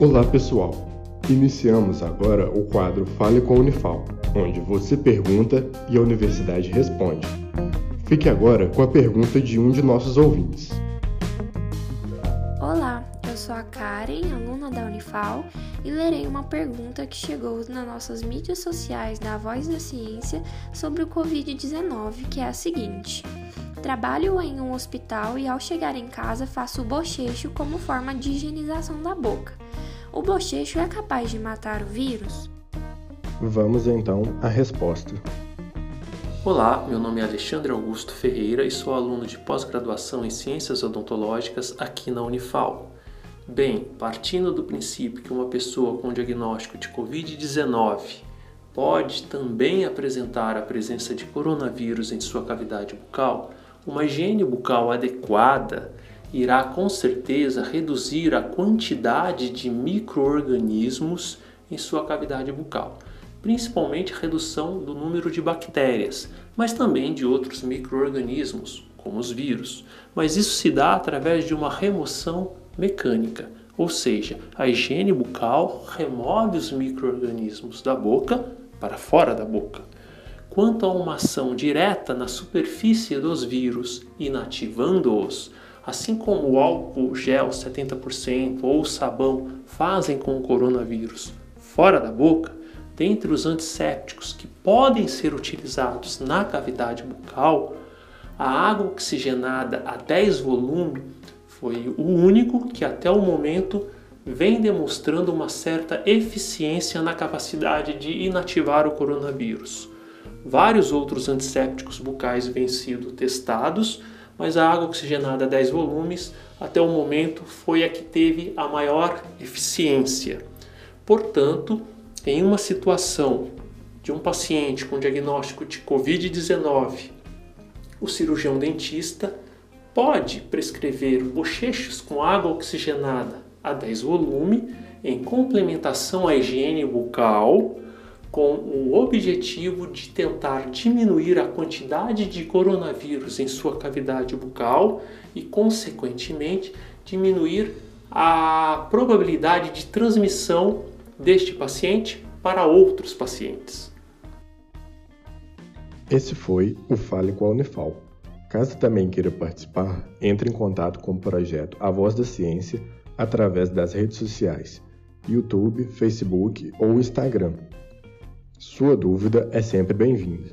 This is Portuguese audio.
Olá pessoal! Iniciamos agora o quadro Fale com a Unifal, onde você pergunta e a universidade responde. Fique agora com a pergunta de um de nossos ouvintes. Olá, eu sou a Karen, aluna da Unifal, e lerei uma pergunta que chegou nas nossas mídias sociais da Voz da Ciência sobre o Covid-19, que é a seguinte. Trabalho em um hospital e ao chegar em casa faço o bochecho como forma de higienização da boca. O bochecho é capaz de matar o vírus? Vamos então à resposta. Olá, meu nome é Alexandre Augusto Ferreira e sou aluno de pós-graduação em Ciências Odontológicas aqui na Unifal. Bem, partindo do princípio que uma pessoa com diagnóstico de Covid-19 pode também apresentar a presença de coronavírus em sua cavidade bucal, uma higiene bucal adequada irá com certeza reduzir a quantidade de microorganismos em sua cavidade bucal, principalmente a redução do número de bactérias, mas também de outros microorganismos, como os vírus. Mas isso se dá através de uma remoção mecânica, ou seja, a higiene bucal remove os microorganismos da boca para fora da boca. Quanto a uma ação direta na superfície dos vírus, inativando-os, Assim como o álcool gel 70% ou o sabão fazem com o coronavírus fora da boca, dentre os antissépticos que podem ser utilizados na cavidade bucal, a água oxigenada a 10 volume foi o único que até o momento vem demonstrando uma certa eficiência na capacidade de inativar o coronavírus. Vários outros antissépticos bucais vêm sido testados mas a água oxigenada 10 volumes até o momento foi a que teve a maior eficiência. Portanto, em uma situação de um paciente com diagnóstico de Covid-19, o cirurgião dentista pode prescrever bochechos com água oxigenada a 10 volume em complementação à higiene bucal com o objetivo de tentar diminuir a quantidade de coronavírus em sua cavidade bucal e, consequentemente, diminuir a probabilidade de transmissão deste paciente para outros pacientes. Esse foi o Fale com a Unifal. Caso também queira participar, entre em contato com o projeto A Voz da Ciência através das redes sociais, YouTube, Facebook ou Instagram. Sua dúvida é sempre bem-vinda.